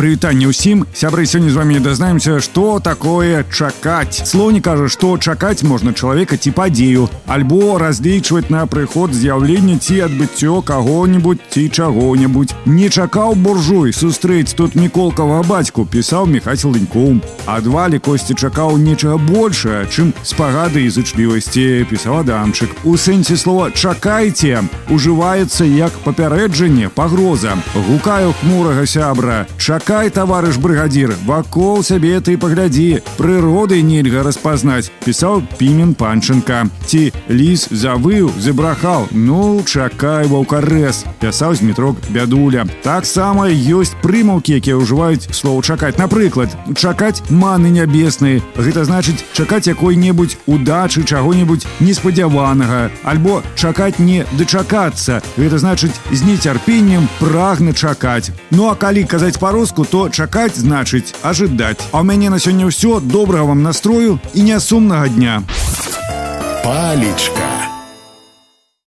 прывітанне ўсім сябры сёння з вами дазнаемся што такое чакаць слоўні кажа што чакаць можна чалавека ці падзею альбо разлічваць на прыход з'яўлення ці адбыццё каго-нибудь ці чаго-небудзь не чакаў буржуй сустрэць тут міколкава бацьку пісаў мехацел лінькоум адвалі косці чакаў нечага большае чым спагады і зычлівасці пісаў адамчык у сэнсе слова чакайце ужываецца як папярэджанне пагроза гукаю хмурага сябра чакай Чакай, таварыш брыгадзір, вакол сябе ты паглядзі. Прыроды нельга распазнаць, пісаў пімен панчынка. Ці ліс завыў, забрахаў, Ну чакай ваўкарэс, пісаў з метрок бядуля. Таксама ёсць прымаўкі, якія ўжываюць слоў чакаць. Напрыклад, чакаць маны нябесныя. Гэта значыць чакаць якой-небудзь удачы чаго-небудзь неспадзяванага, альбо чакаць не дачакацца. Гэта значыць з нецярпеннем прагна чакаць. Ну а калі казаць па-руску, выпуску то чакаць значыць ажыдаць а ў мяне на сёння ўсё добрага вам настрою і нясумнага дня палечка